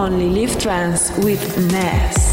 to You Only Live Trance with Ness.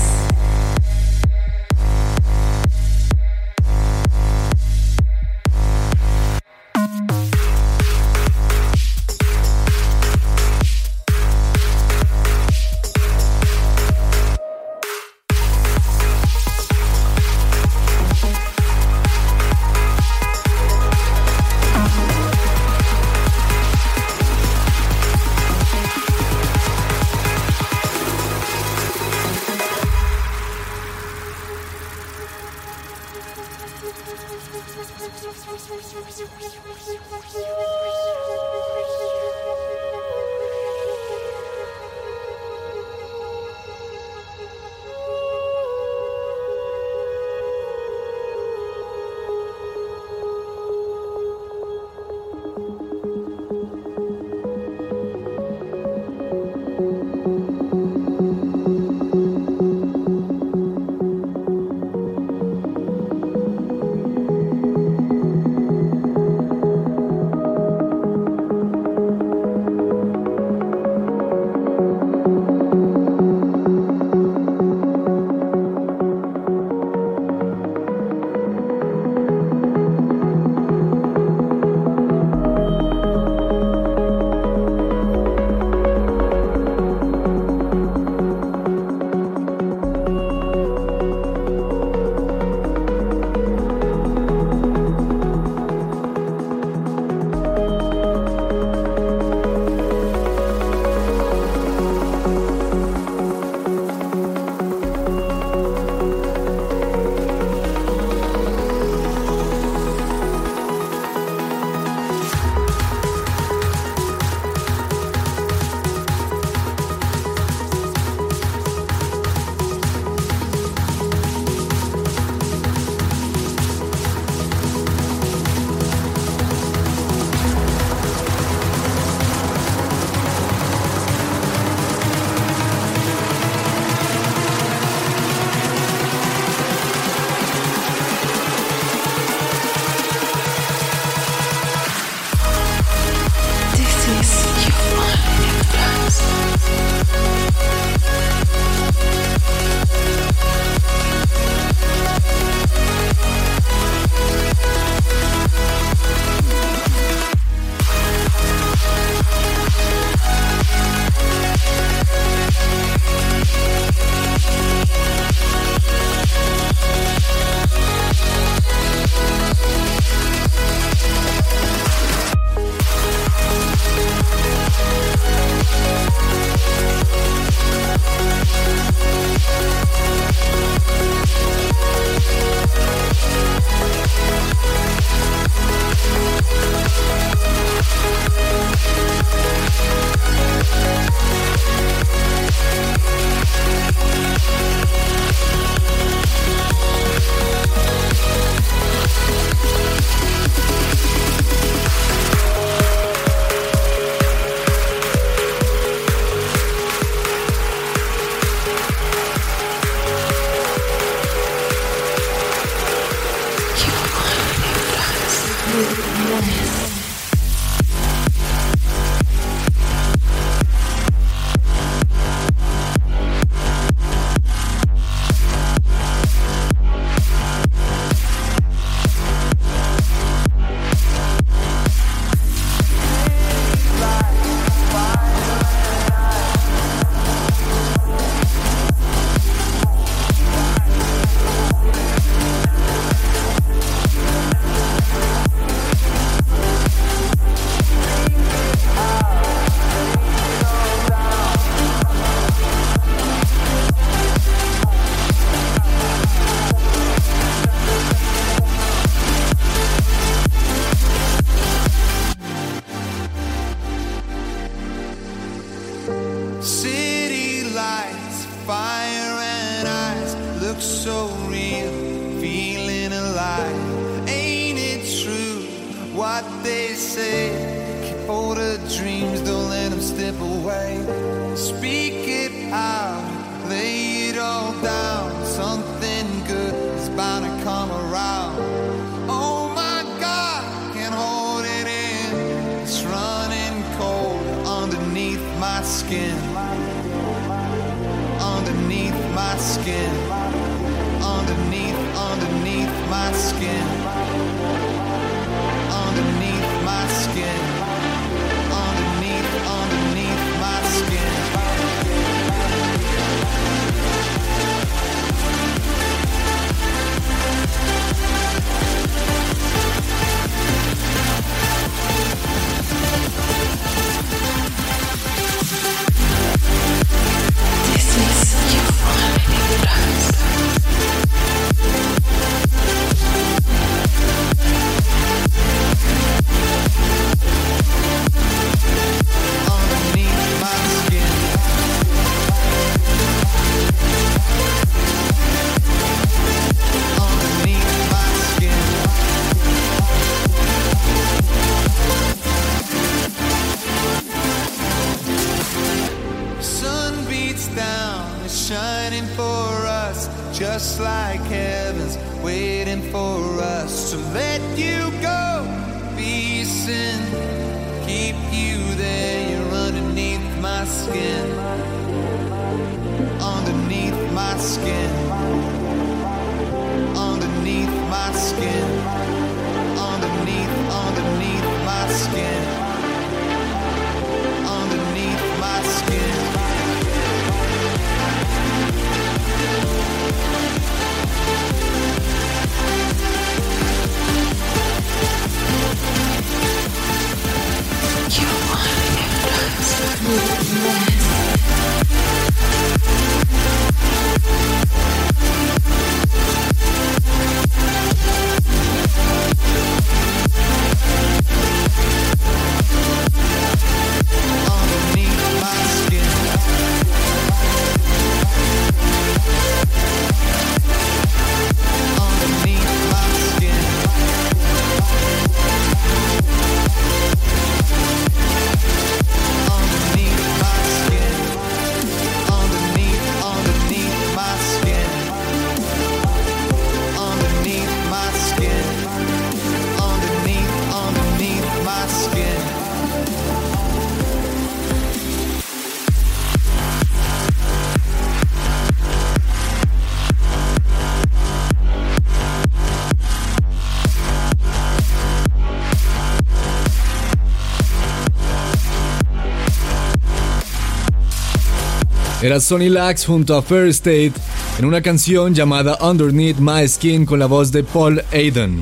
Era Sonny Lax junto a Fair State en una canción llamada Underneath My Skin con la voz de Paul Aiden.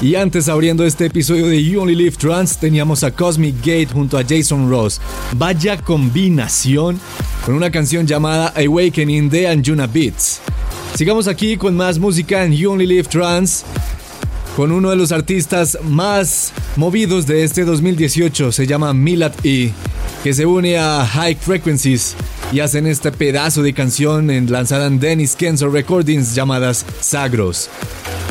Y antes abriendo este episodio de You Only Live Trans teníamos a Cosmic Gate junto a Jason Ross. Vaya combinación con una canción llamada Awakening de Anjuna Beats. Sigamos aquí con más música en You Only Live Trans con uno de los artistas más movidos de este 2018, se llama Milad E, que se une a High Frequencies y hacen este pedazo de canción en, lanzada en Dennis Kenzo Recordings llamadas Sagros.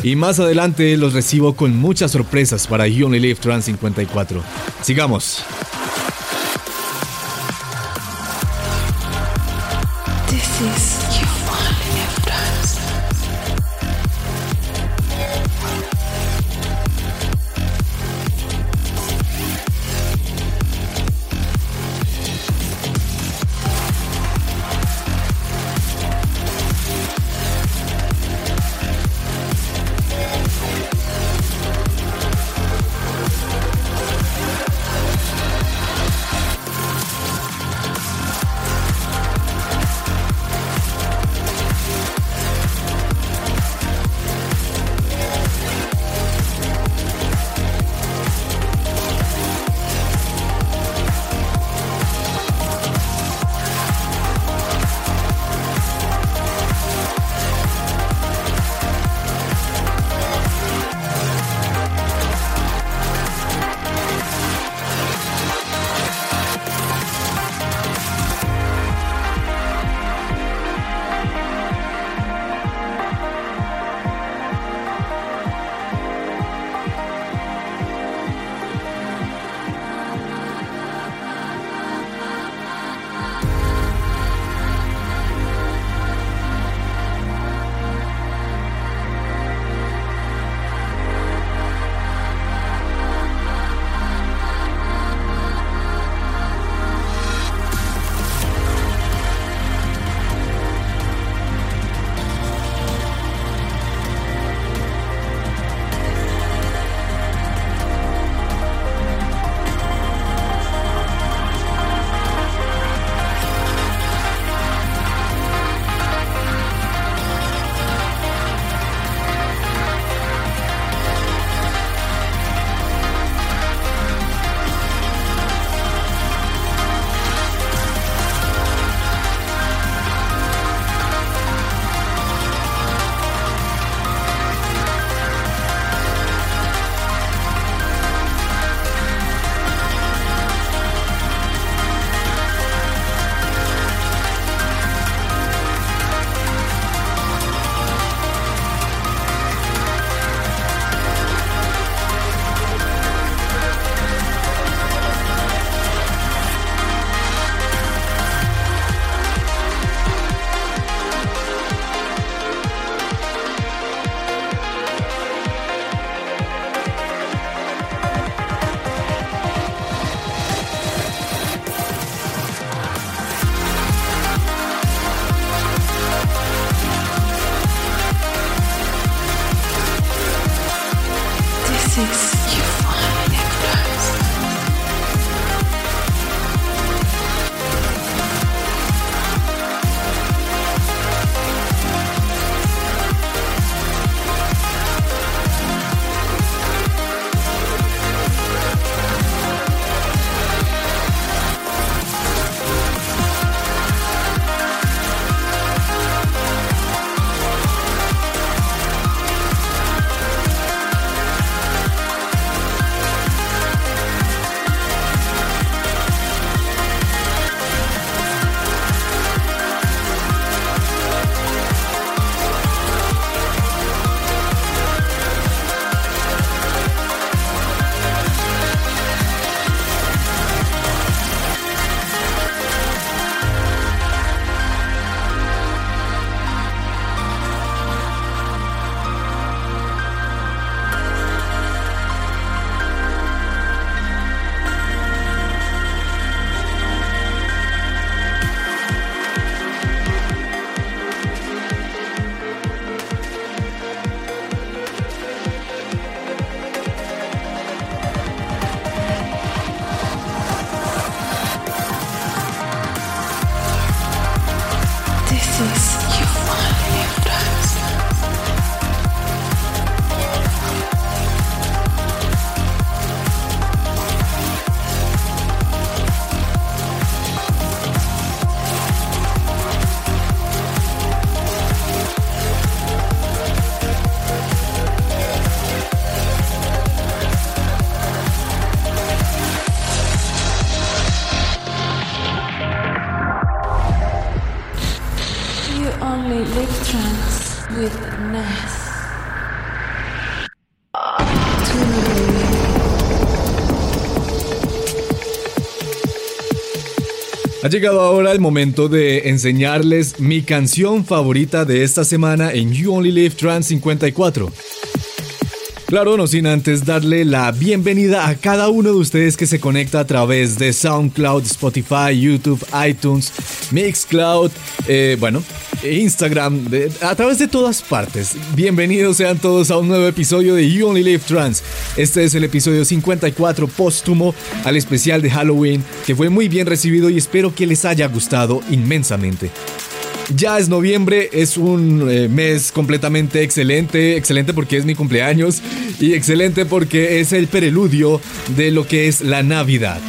Y más adelante los recibo con muchas sorpresas para You Only Live Trans 54. Sigamos. Llegado ahora el momento de enseñarles mi canción favorita de esta semana en You Only Live Trans 54. Claro, no sin antes darle la bienvenida a cada uno de ustedes que se conecta a través de SoundCloud, Spotify, YouTube, iTunes, Mixcloud, eh, bueno, Instagram, a través de todas partes. Bienvenidos sean todos a un nuevo episodio de You Only Live Trans. Este es el episodio 54 póstumo al especial de Halloween, que fue muy bien recibido y espero que les haya gustado inmensamente. Ya es noviembre, es un eh, mes completamente excelente, excelente porque es mi cumpleaños y excelente porque es el preludio de lo que es la Navidad.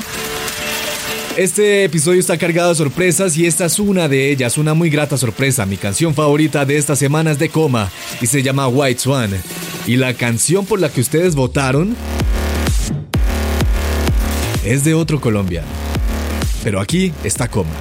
Este episodio está cargado de sorpresas y esta es una de ellas, una muy grata sorpresa. Mi canción favorita de esta semana es de Coma y se llama White Swan. Y la canción por la que ustedes votaron es de otro colombiano. Pero aquí está Coma.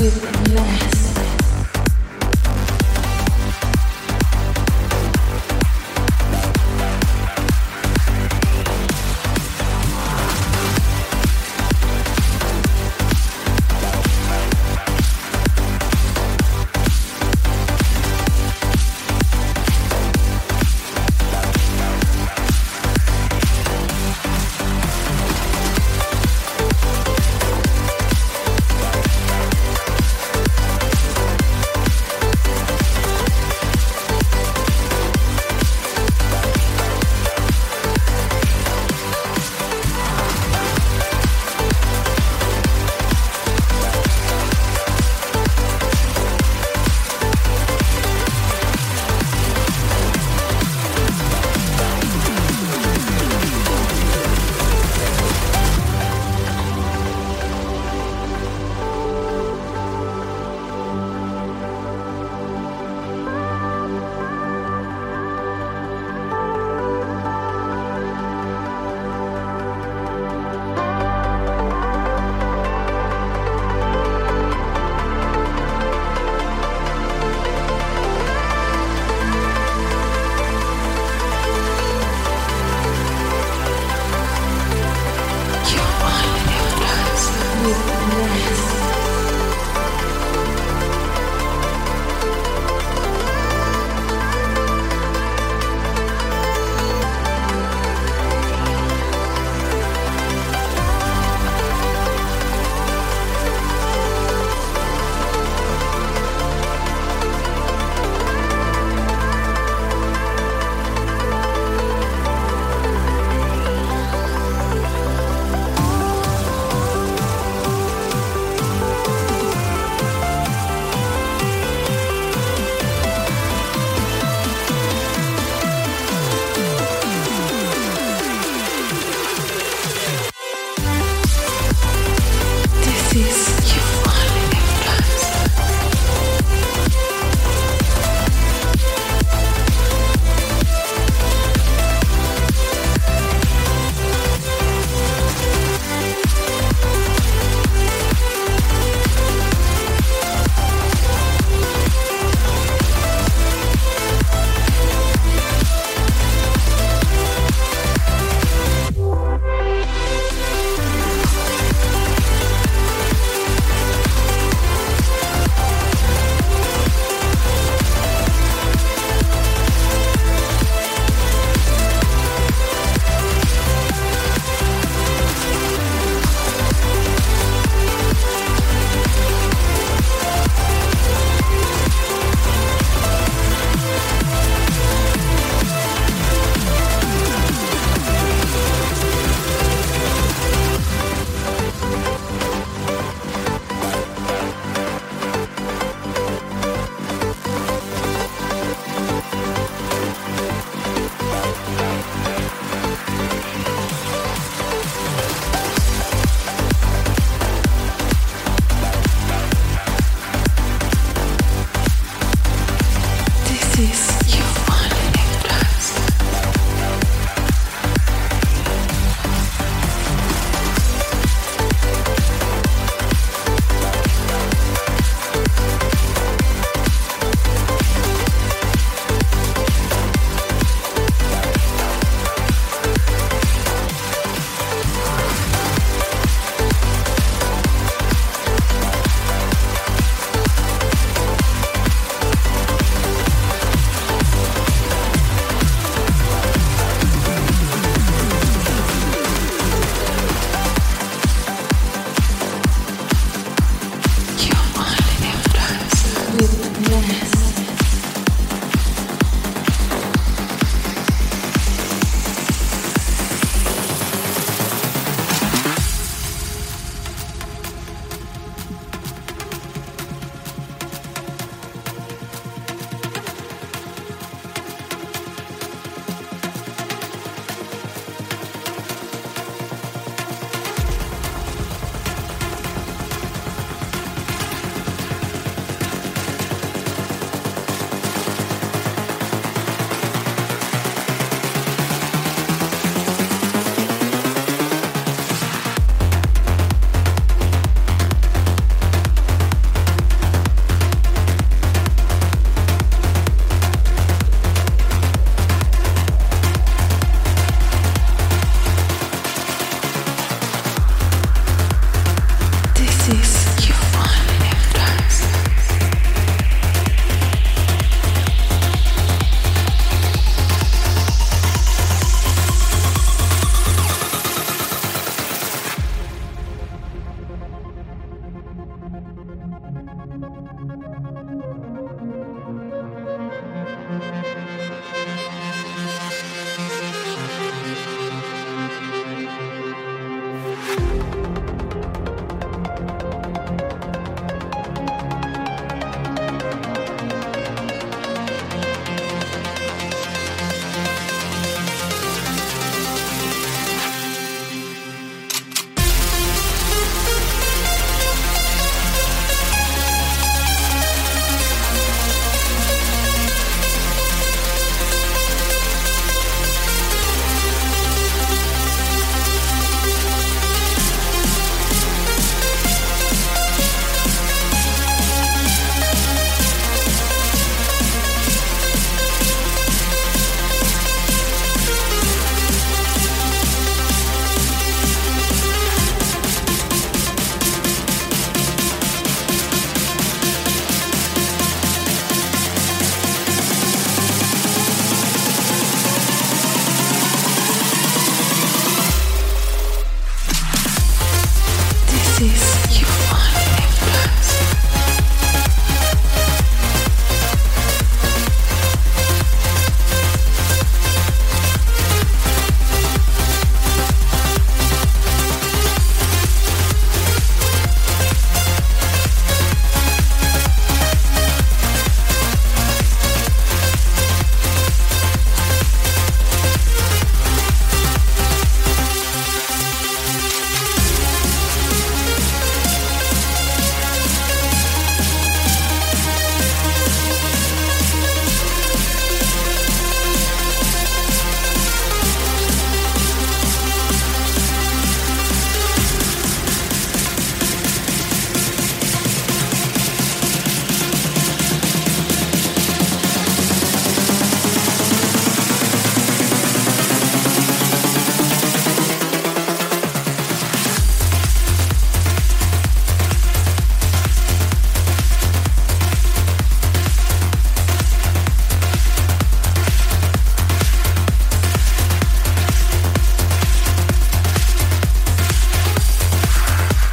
with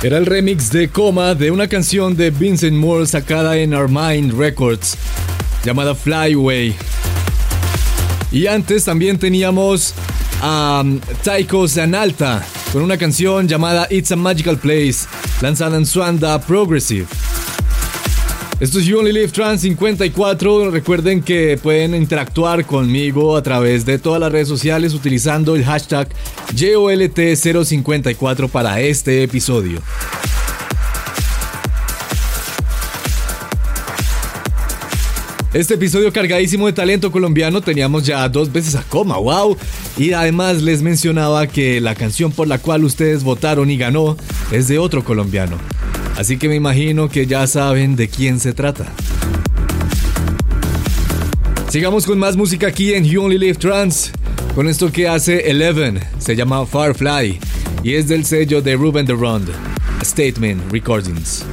Era el remix de Coma de una canción de Vincent Moore sacada en Our Mind Records llamada Flyway. Y antes también teníamos a um, Taiko Zanalta con una canción llamada It's a Magical Place lanzada en Swanda Progressive. Esto es You Only Live Trans 54. Recuerden que pueden interactuar conmigo a través de todas las redes sociales utilizando el hashtag JOLT054 para este episodio. Este episodio cargadísimo de talento colombiano teníamos ya dos veces a coma, wow. Y además les mencionaba que la canción por la cual ustedes votaron y ganó es de otro colombiano. Así que me imagino que ya saben de quién se trata. Sigamos con más música aquí en You Only Live Trans. Con esto que hace Eleven, se llama Firefly y es del sello de Ruben Rond, Statement Recordings.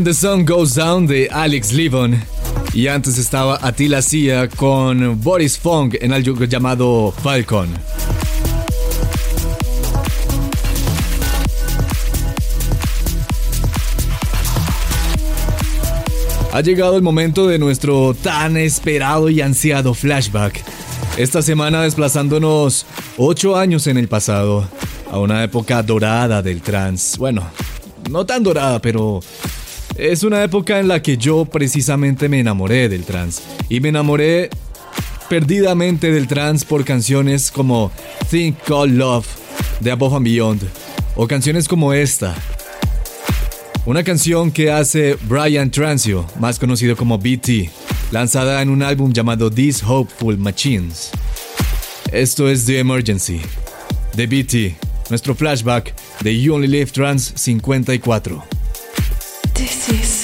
When the Sun Goes Down de Alex Levon. Y antes estaba Attila Sia con Boris Fong en algo llamado Falcon. Ha llegado el momento de nuestro tan esperado y ansiado flashback. Esta semana desplazándonos 8 años en el pasado, a una época dorada del trance. Bueno, no tan dorada, pero es una época en la que yo precisamente me enamoré del trance. Y me enamoré perdidamente del trance por canciones como Think Call Love de Above and Beyond. O canciones como esta. Una canción que hace Brian Transio, más conocido como BT, lanzada en un álbum llamado These Hopeful Machines. Esto es The Emergency, de BT, nuestro flashback de You Only Live Trans 54. This is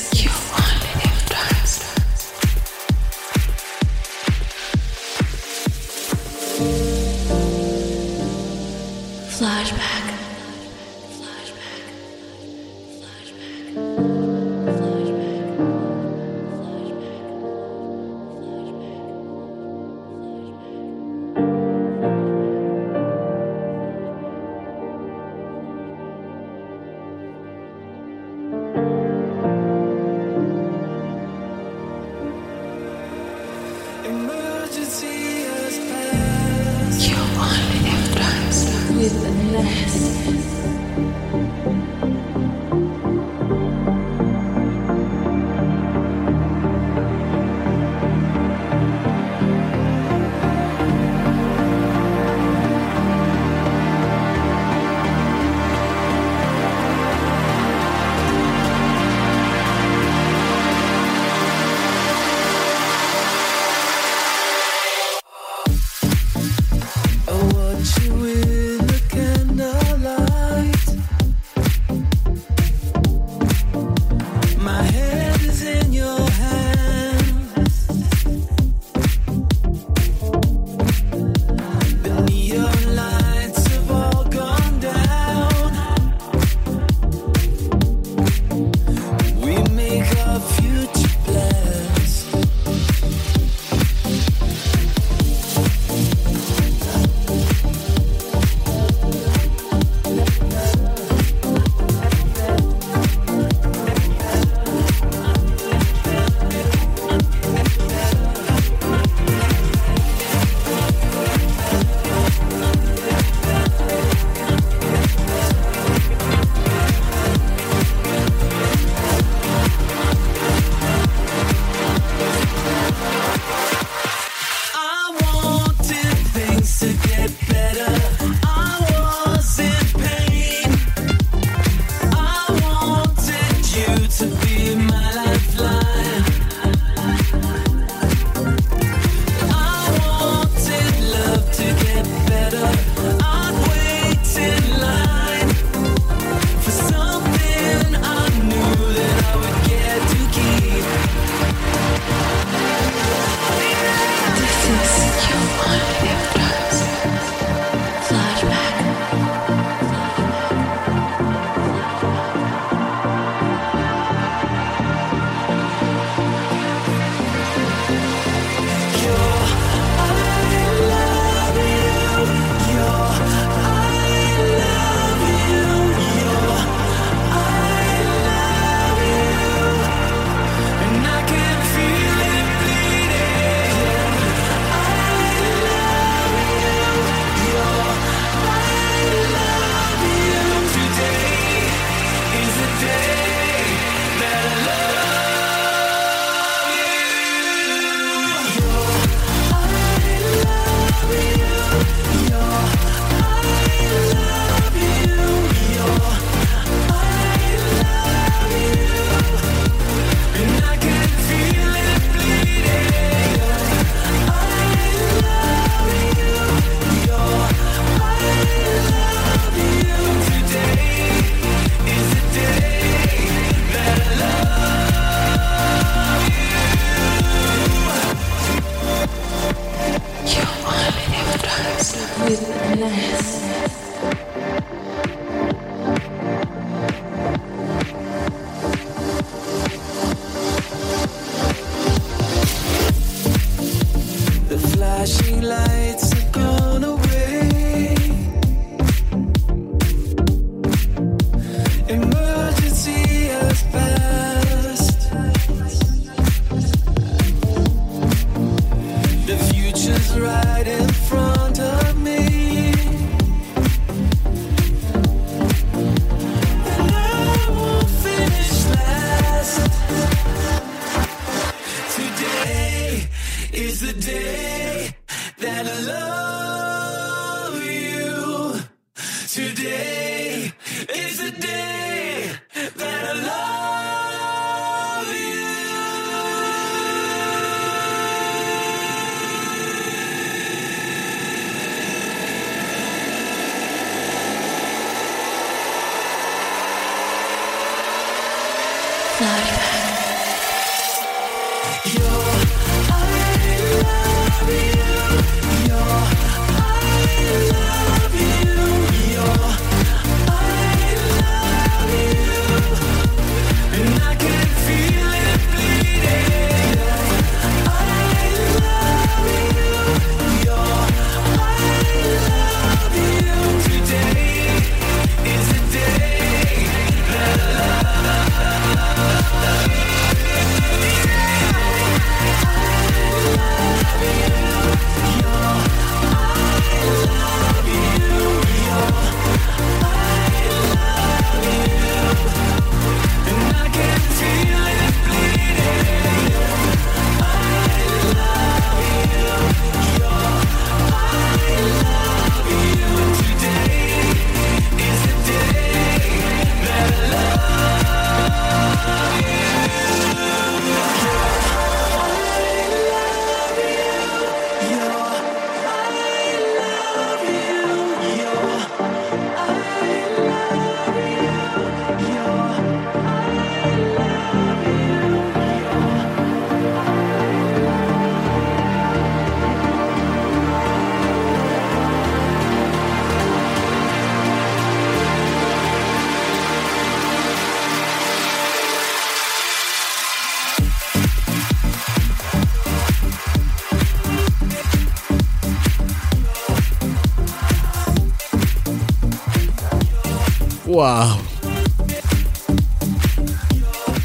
Wow.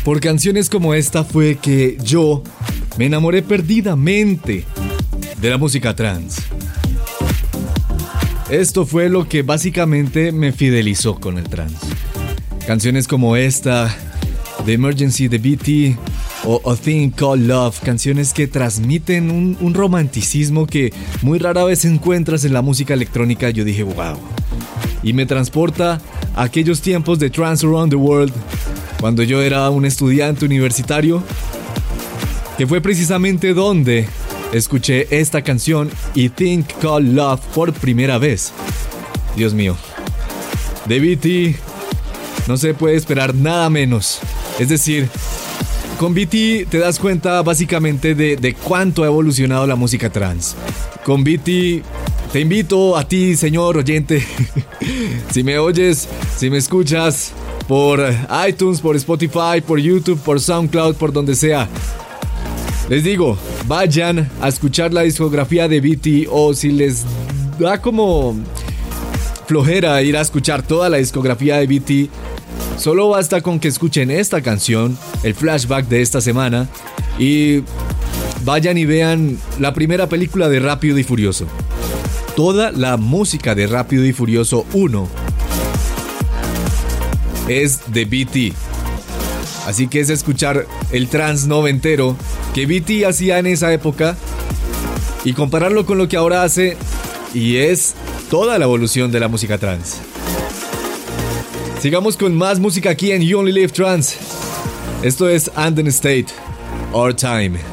Por canciones como esta fue que yo me enamoré perdidamente de la música trans. Esto fue lo que básicamente me fidelizó con el trans. Canciones como esta, The Emergency de BT o A Thing Called Love, canciones que transmiten un, un, romanticismo que muy rara vez encuentras en la música electrónica, yo dije, wow. Y me transporta aquellos tiempos de Trans Around the World, cuando yo era un estudiante universitario, que fue precisamente donde escuché esta canción y Think Call Love por primera vez. Dios mío. De BT no se puede esperar nada menos. Es decir, con BT te das cuenta básicamente de, de cuánto ha evolucionado la música trans. Con BT te invito a ti, señor oyente, si me oyes, si me escuchas por iTunes, por Spotify, por YouTube, por SoundCloud, por donde sea. Les digo, vayan a escuchar la discografía de BT o. Si les da como flojera ir a escuchar toda la discografía de BT, solo basta con que escuchen esta canción, el flashback de esta semana, y vayan y vean la primera película de Rápido y Furioso toda la música de Rápido y Furioso 1 es de BT. Así que es escuchar el trans noventero que BT hacía en esa época y compararlo con lo que ahora hace y es toda la evolución de la música trans. Sigamos con más música aquí en You Only Live Trans. Esto es Anden State, Our Time.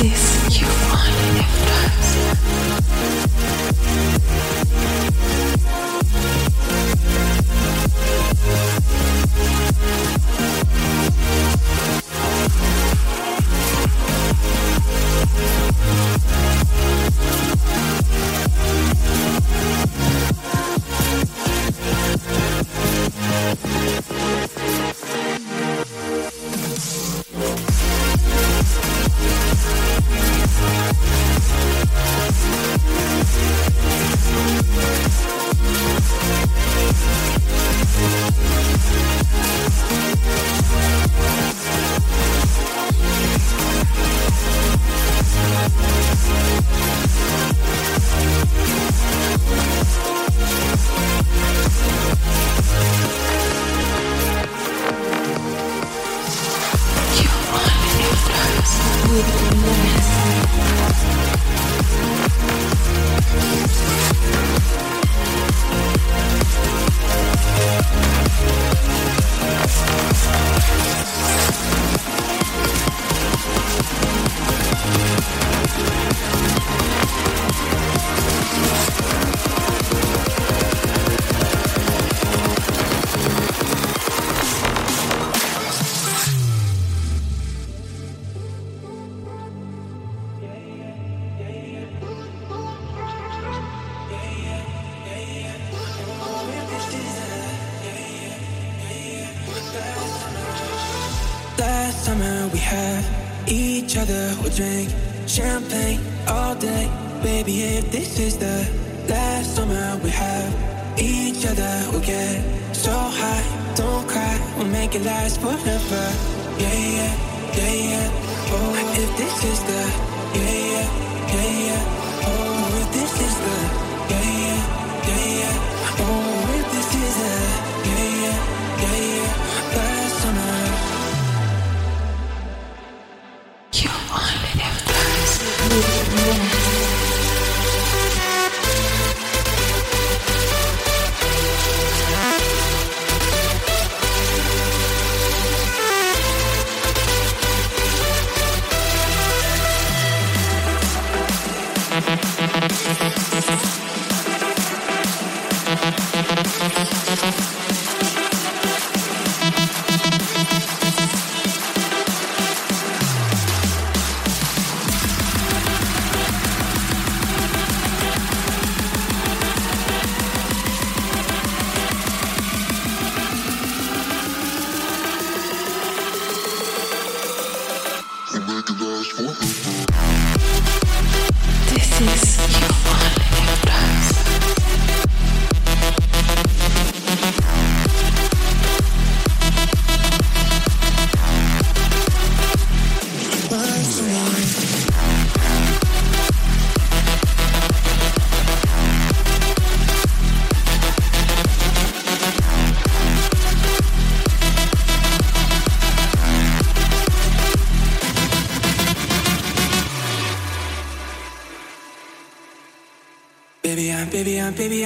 this you want.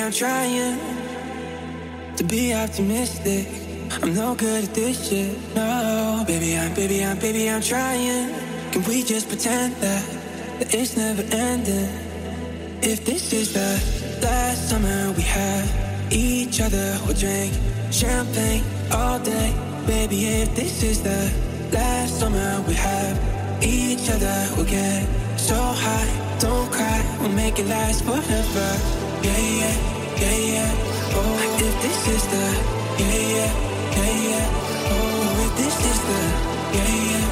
I'm, trying to be optimistic. I'm no good at this shit, no. Baby, I'm, baby, I'm, baby, I'm trying. Can we just pretend that, that it's never ending? If this is the last summer we have each other, we'll drink champagne all day. Baby, if this is the last summer we have each other, we'll get so high. Don't cry, we'll make it last forever. Yeah, yeah, yeah, yeah. Oh, if this is the yeah, yeah, yeah, yeah. Oh, if this is the yeah, yeah,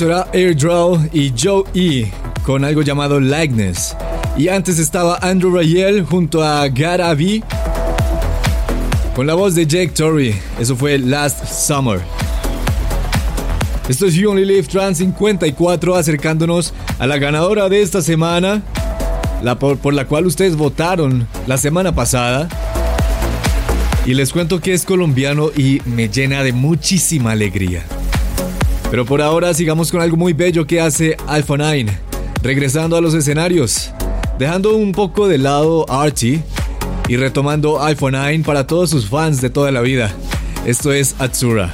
Era Airdraw y Joe E con algo llamado Likeness. Y antes estaba Andrew Rayel junto a Gara V con la voz de Jake Torrey. Eso fue Last Summer. Esto es You Only Live Trans 54 acercándonos a la ganadora de esta semana, la por, por la cual ustedes votaron la semana pasada. Y les cuento que es colombiano y me llena de muchísima alegría. Pero por ahora sigamos con algo muy bello que hace Alpha 9, regresando a los escenarios, dejando un poco de lado Archie y retomando Alpha 9 para todos sus fans de toda la vida. Esto es Atsura.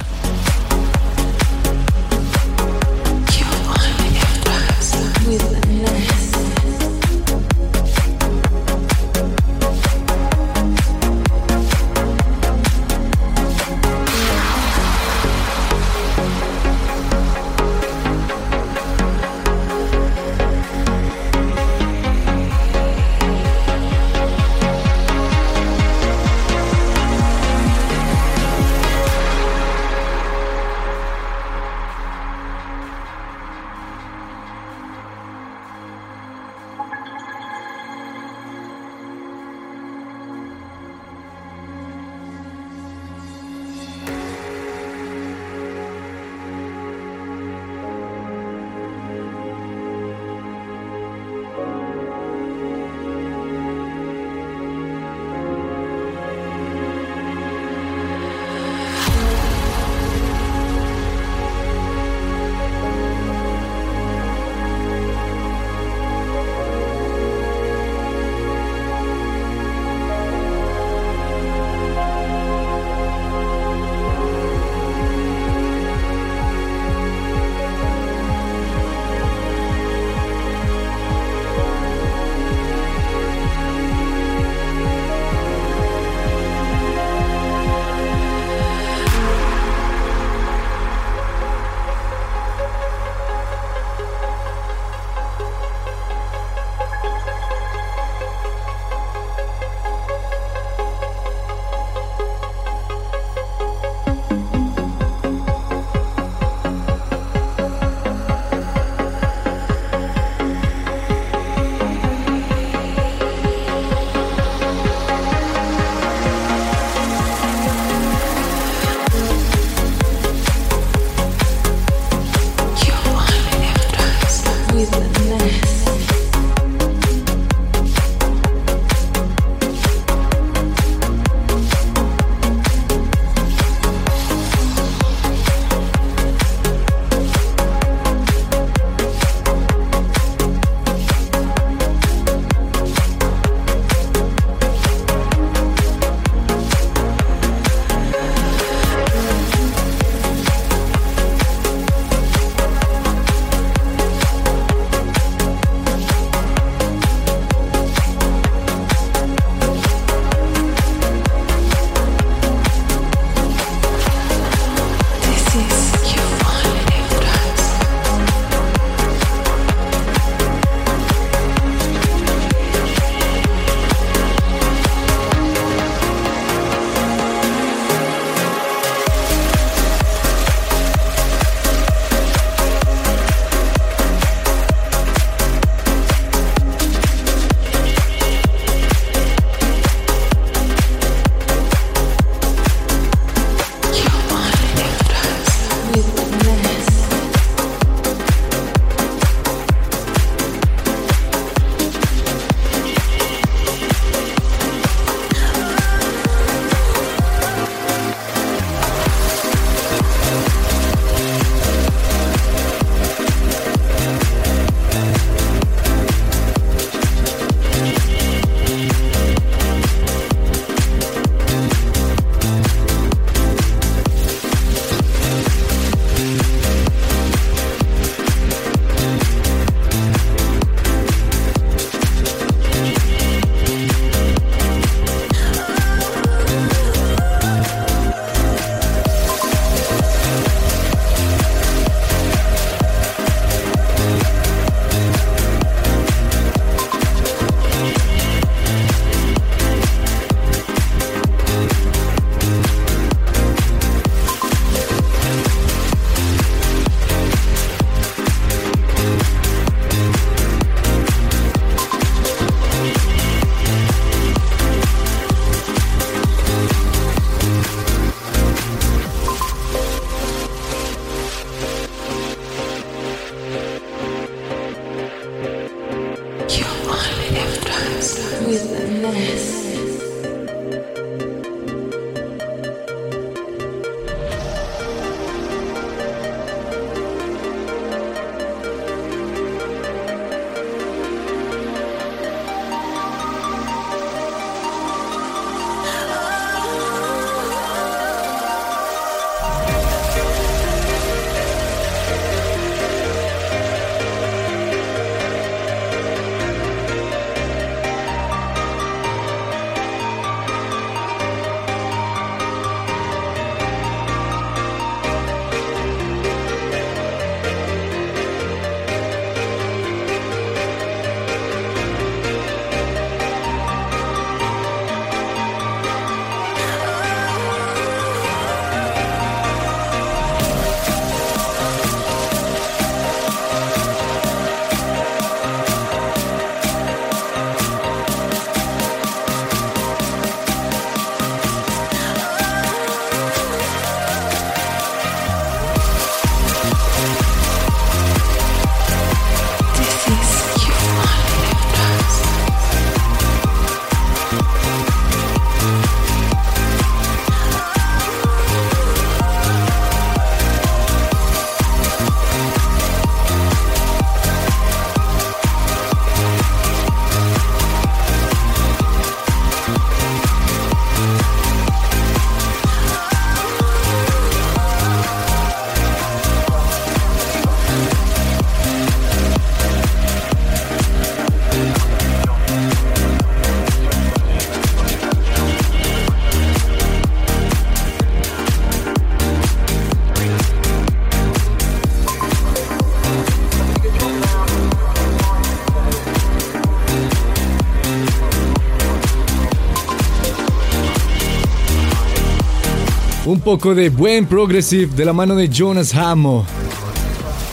Poco de buen progressive de la mano de Jonas Hamo.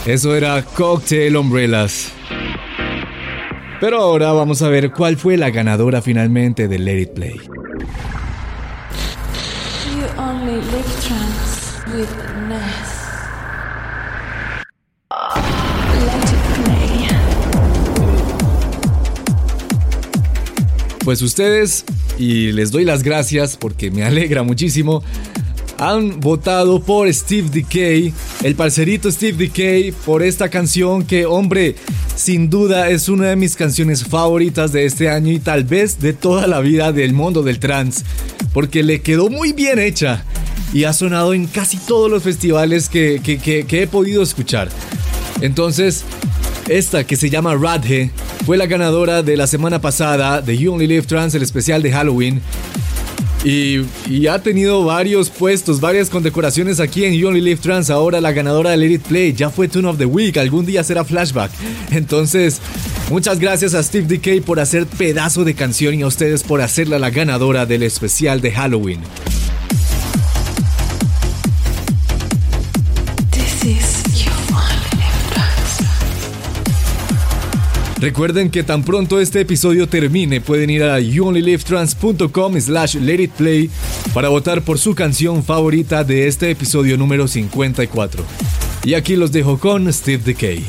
Eso era Cocktail Umbrellas. Pero ahora vamos a ver cuál fue la ganadora finalmente de Let It Play. You only live trance with Ness. Let it play. Pues ustedes, y les doy las gracias porque me alegra muchísimo, han votado por Steve Decay, el parcerito Steve Decay, por esta canción que, hombre, sin duda es una de mis canciones favoritas de este año y tal vez de toda la vida del mundo del trance, porque le quedó muy bien hecha y ha sonado en casi todos los festivales que, que- que- he podido escuchar. Entonces, esta que se llama Radhe fue la ganadora de la semana pasada de You Only Live Trans, el especial de Halloween. Y, ha tenido varios puestos, varias condecoraciones aquí en You Only Live Trans. Ahora la ganadora de Let It Play ya fue Tune of the Week. Algún día será Flashback. Entonces, muchas gracias a Steve Decay por hacer pedazo de canción y a ustedes por hacerla la ganadora del especial de Halloween. Recuerden que tan pronto este episodio termine pueden ir a youonlylivetrans.com slash letitplay para votar por su canción favorita de este episodio número 54. Y aquí los dejo con Steve Decay.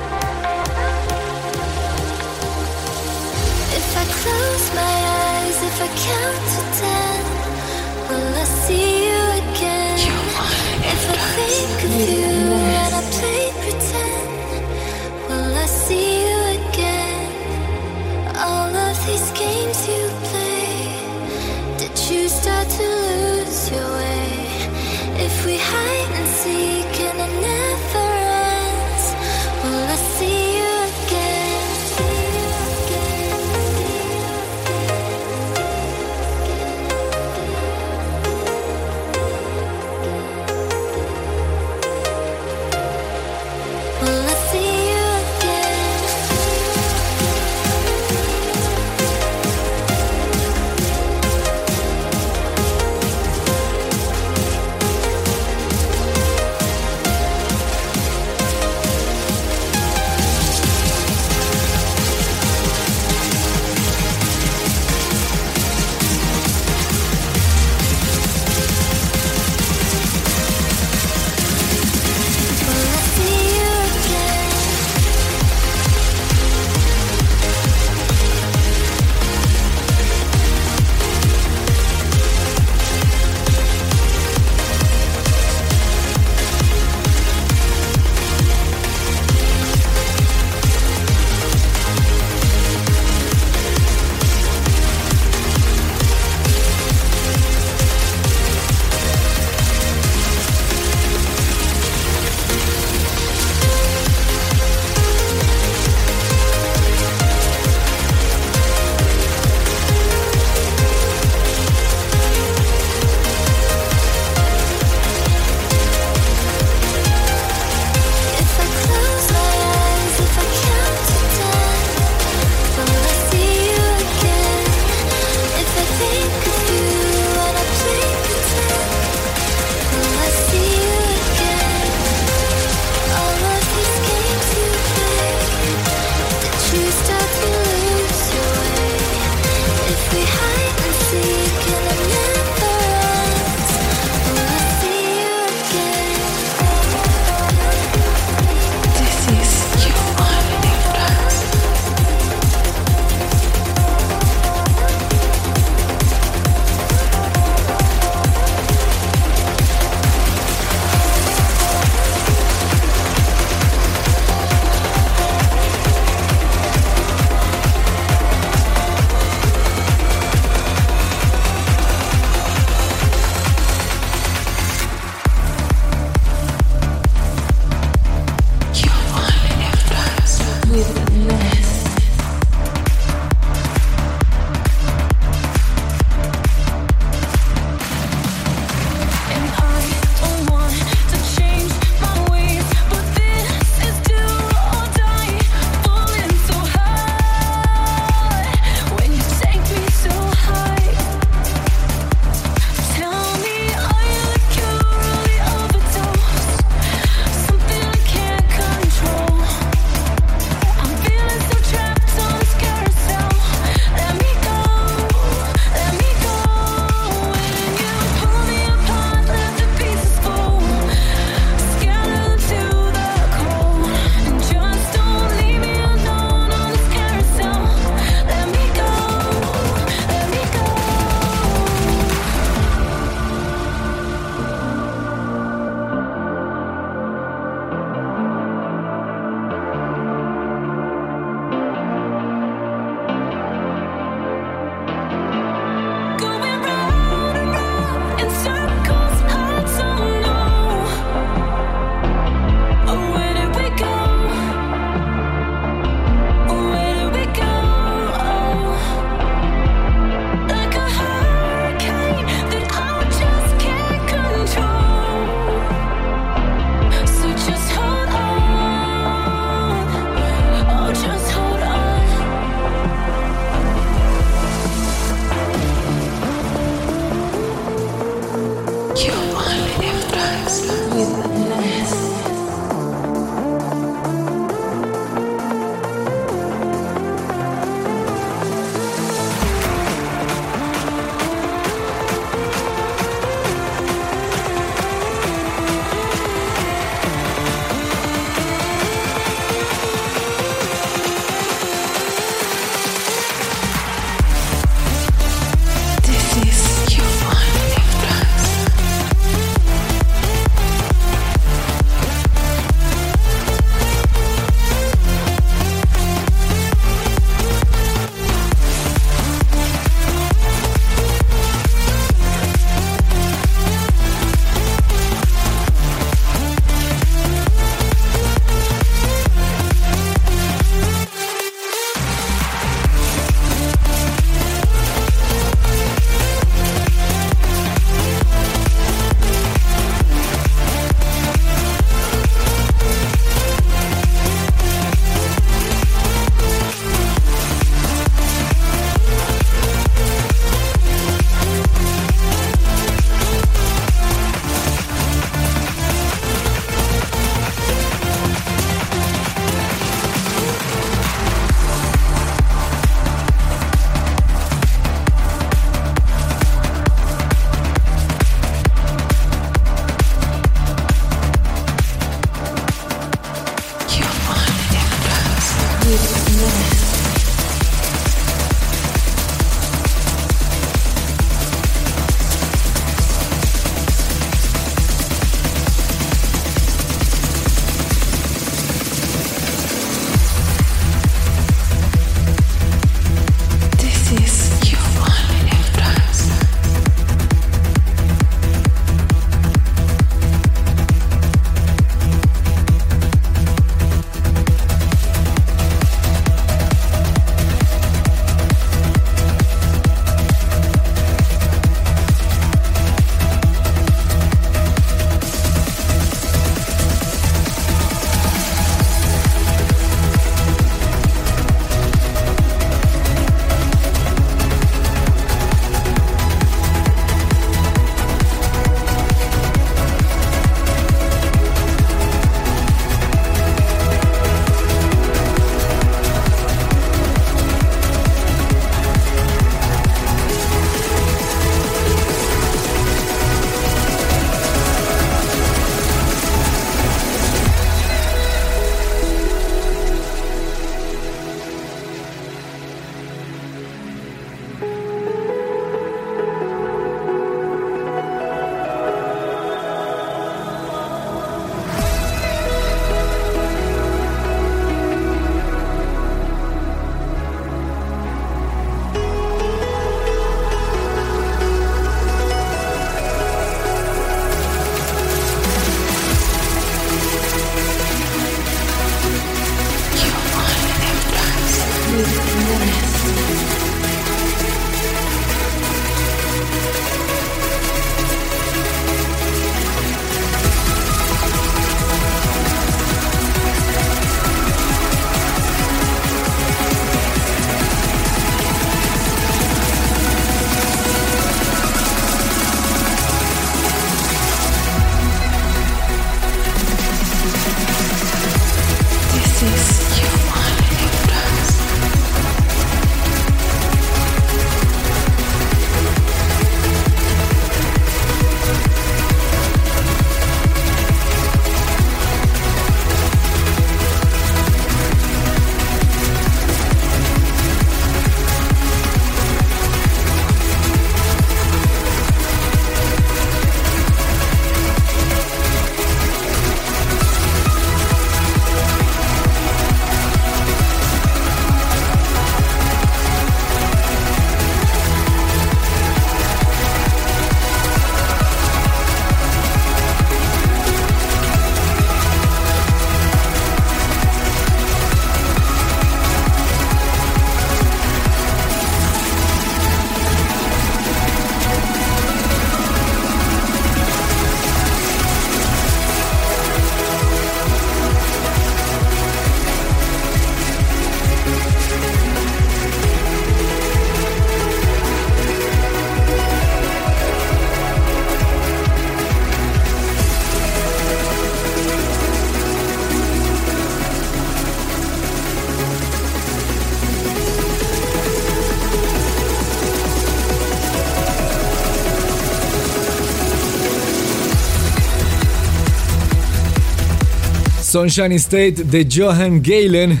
Sunshine State de Johan Galen.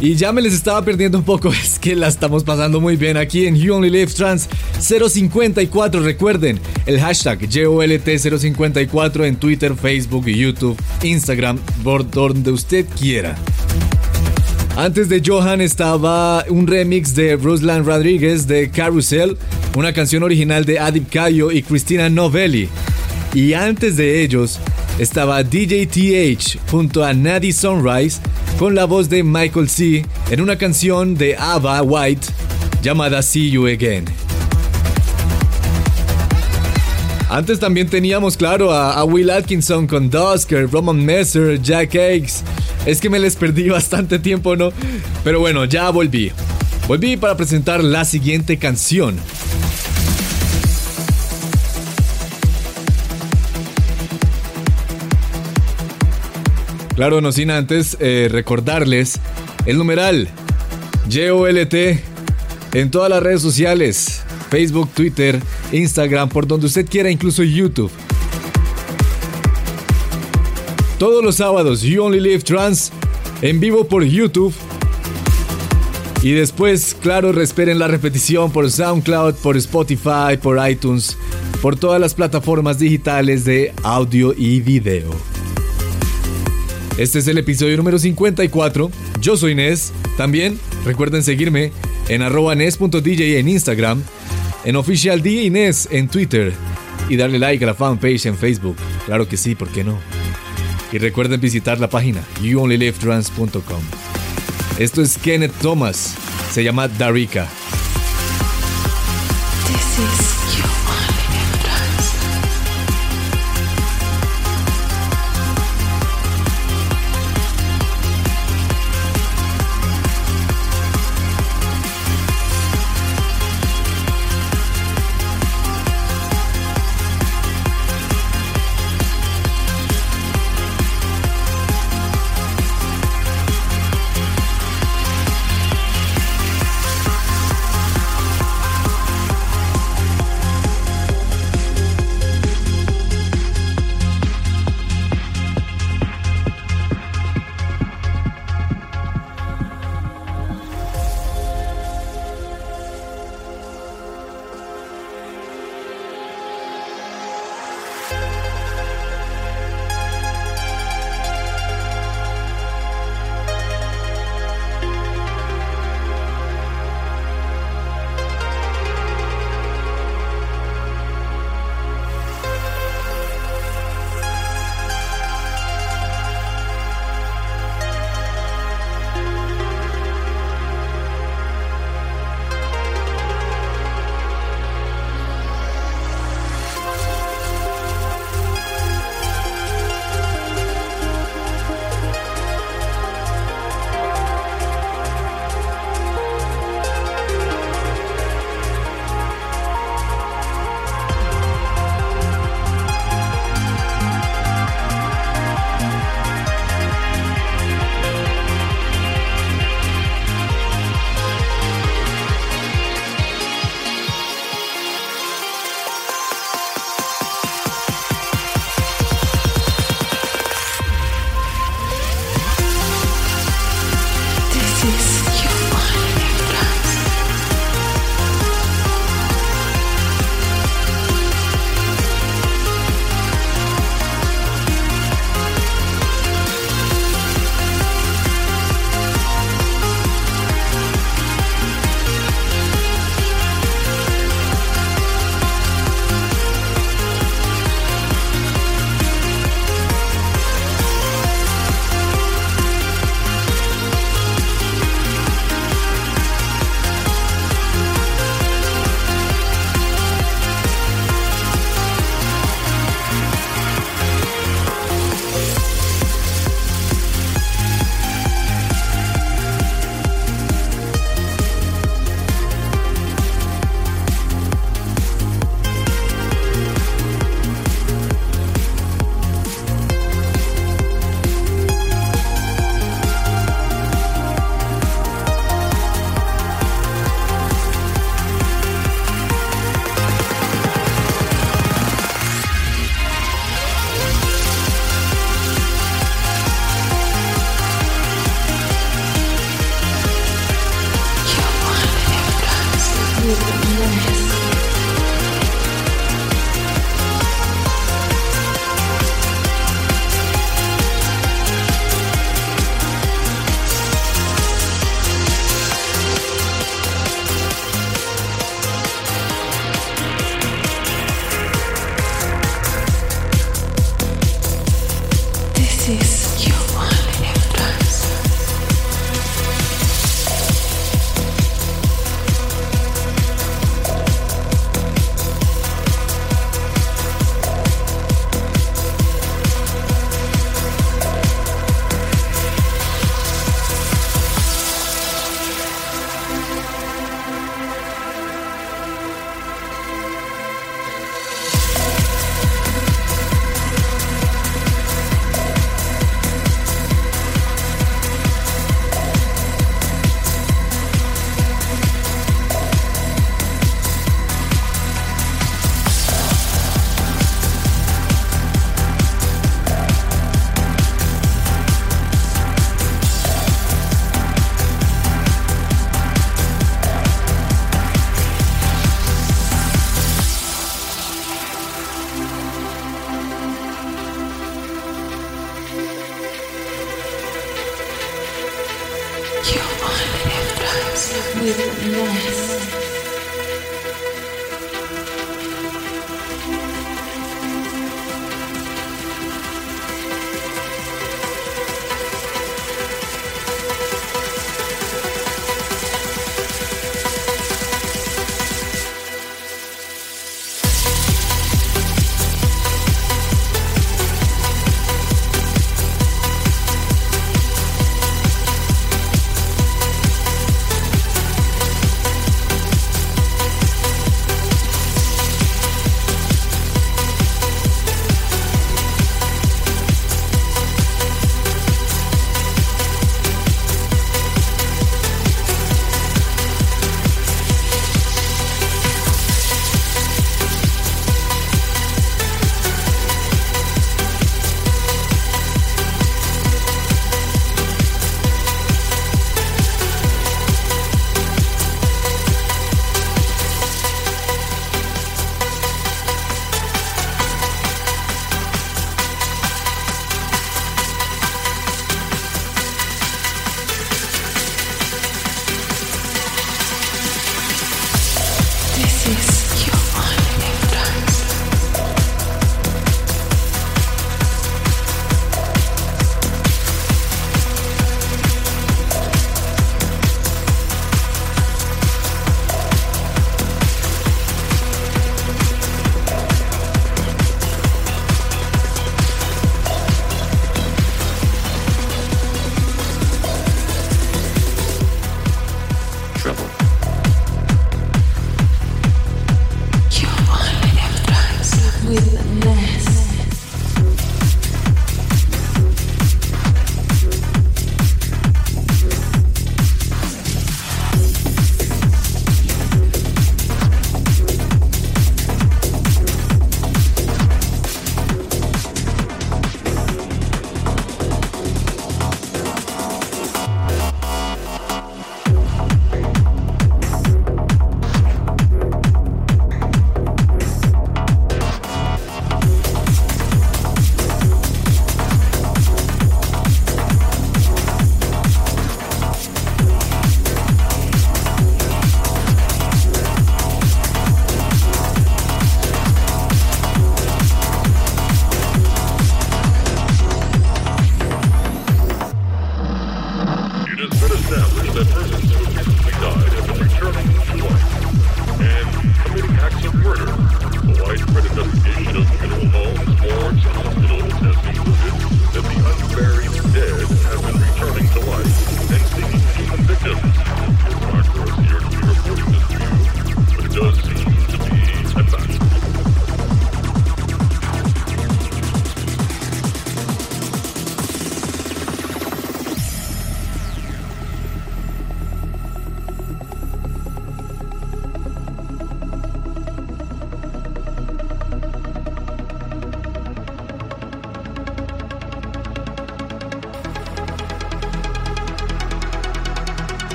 Y ya me les estaba perdiendo un poco, es que la estamos pasando muy bien aquí en You Only Live Trans 054. Recuerden el hashtag JOLT054 en Twitter, Facebook, YouTube, Instagram, por donde usted quiera. Antes de Johan estaba un remix de Ruslan Rodríguez de Carousel, una canción original de Adib Cayo y Cristina Novelli. Y antes de ellos estaba DJ TH junto a Nadie Sunrise con la voz de Michael C. en una canción de Ava White llamada See You Again. Antes también teníamos, claro, a, Will Atkinson con Dusker, Roman Messer, Jack Eggs. Es que me les perdí bastante tiempo, ¿no? Pero bueno, ya volví. Volví para presentar la siguiente canción. Claro, no sin antes eh, recordarles el numeral YOLT en todas las redes sociales, Facebook, Twitter, Instagram, por donde usted quiera, incluso YouTube. Todos los sábados, You Only Live Trans en vivo por YouTube. Y después, claro, resperen la repetición por SoundCloud, por Spotify, por iTunes, por todas las plataformas digitales de audio y video. Este es el episodio número 54. Yo soy Nes. También recuerden seguirme en arroba nes.dj en Instagram, en Official DJ Nes en Twitter y darle like a la fanpage en Facebook. Claro que sí, ¿por qué no? Y recuerden visitar la página youonlylivetrans.com. Esto es Kenneth Thomas. Se llama Darika.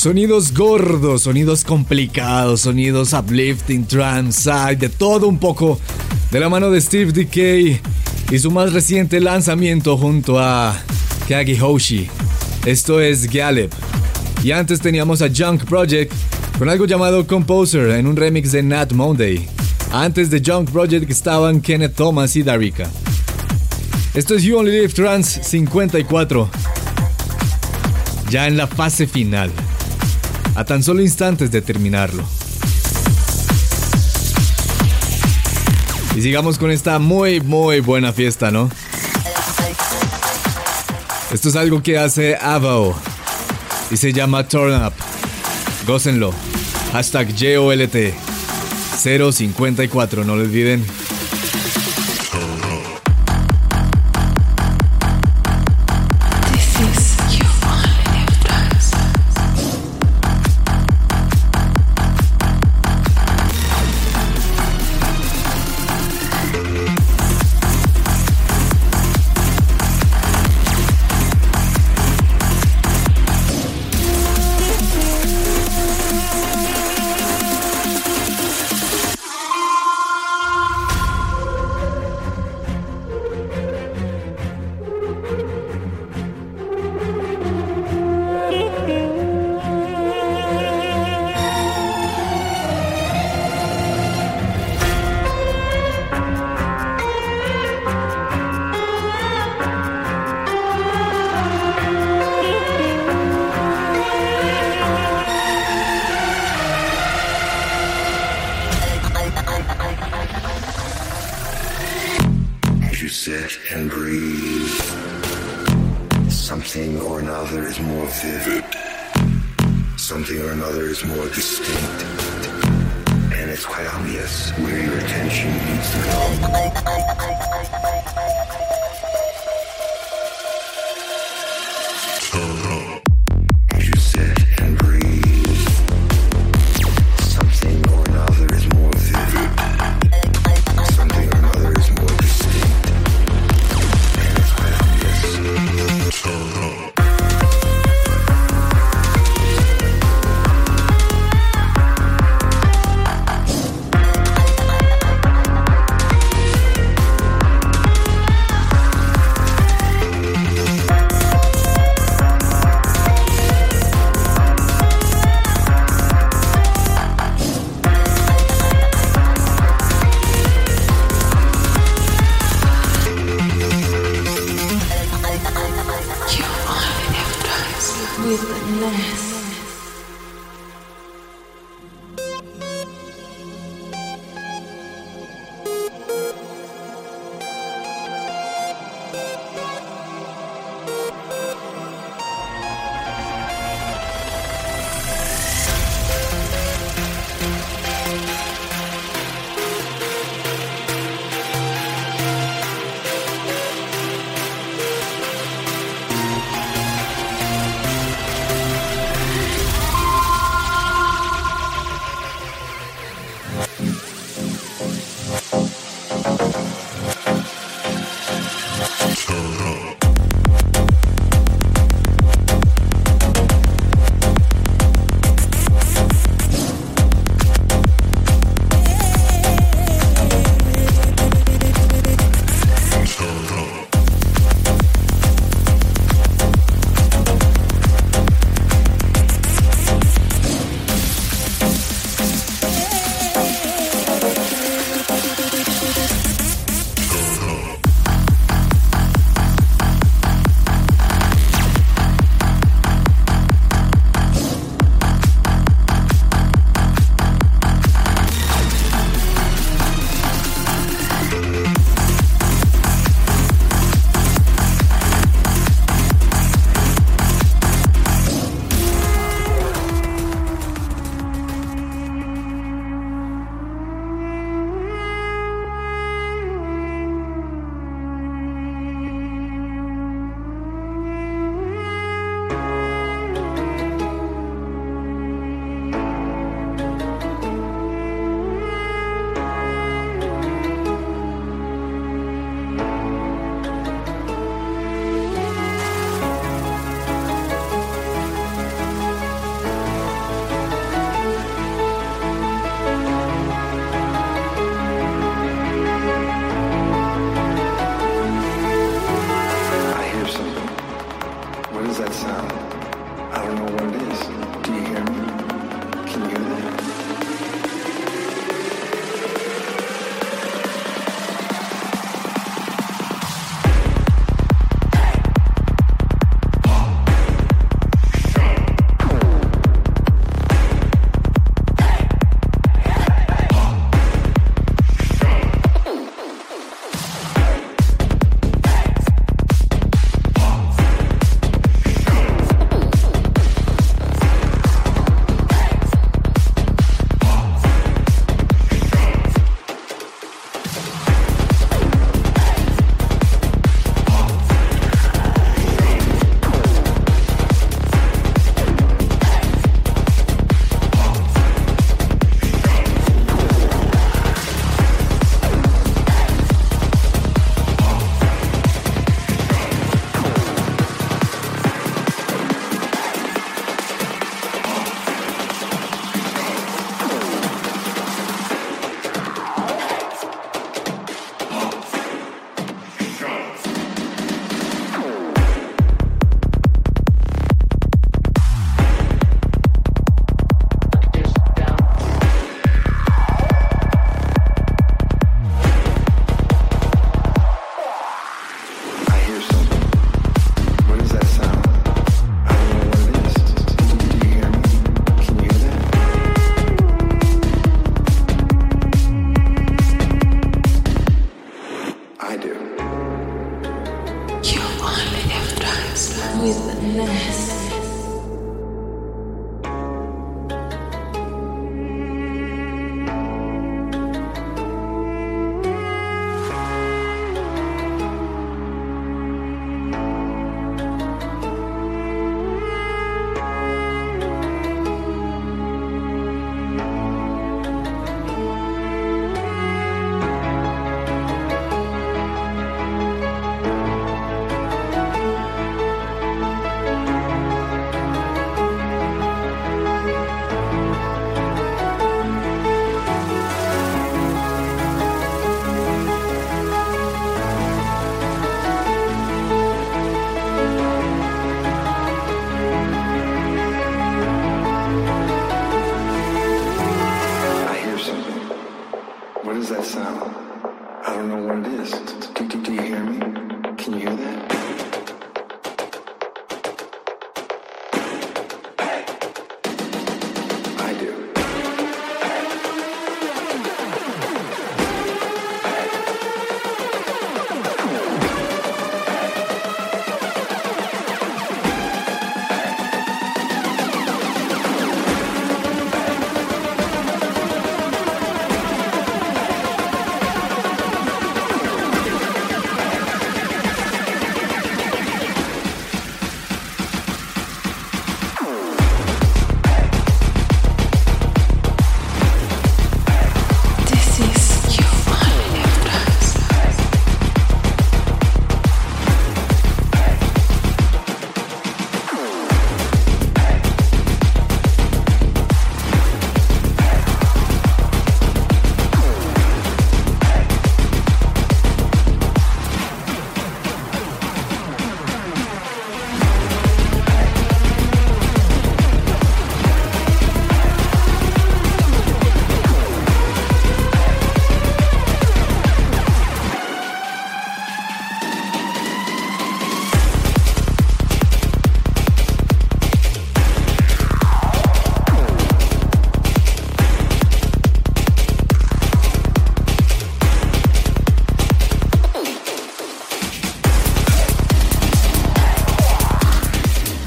Sonidos gordos, sonidos complicados, sonidos uplifting, trance, de todo un poco. De la mano de Steve Decay y su más reciente lanzamiento junto a Kagi Hoshi. Esto es Gallop. Y antes teníamos a Junk Project con algo llamado Composer en un remix de Nat Monday. Antes de Junk Project estaban Kenneth Thomas y Darika. Esto es You Only Live Trans 54. Ya en la fase final a tan solo instantes de terminarlo. Y sigamos con esta muy, muy buena fiesta, ¿no? Esto es algo que hace Avo y se llama Turn Up. Gócenlo. Hashtag JOLT 054, no lo olviden.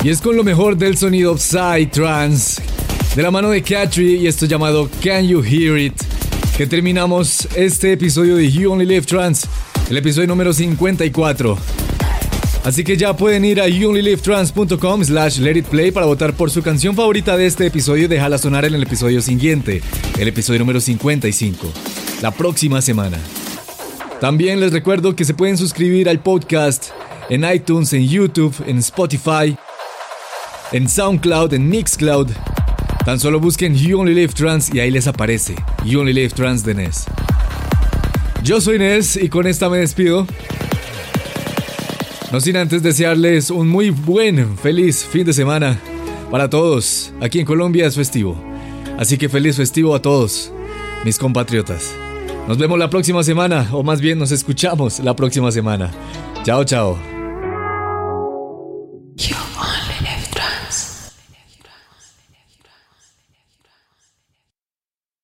Y es con lo mejor del sonido Psytrance, de la mano de Catry y esto llamado Can You Hear It, que terminamos este episodio de You Only Live Trance, el episodio número 54. Así que ya pueden ir a youonlylivetrance.com slash let it play para votar por su canción favorita de este episodio y dejarla sonar en el episodio siguiente, el episodio número 55, la próxima semana. También les recuerdo que se pueden suscribir al podcast en iTunes, en YouTube, en Spotify, en SoundCloud, en Mixcloud. Tan solo busquen You Only Live Trans y ahí les aparece You Only Live Trans de Nes. Yo soy Nes y con esta me despido. No sin antes desearles un muy buen, feliz fin de semana para todos. Aquí en Colombia es festivo. Así que feliz festivo a todos, mis compatriotas. Nos vemos la próxima semana, o más bien nos escuchamos la próxima semana. Chao, chao.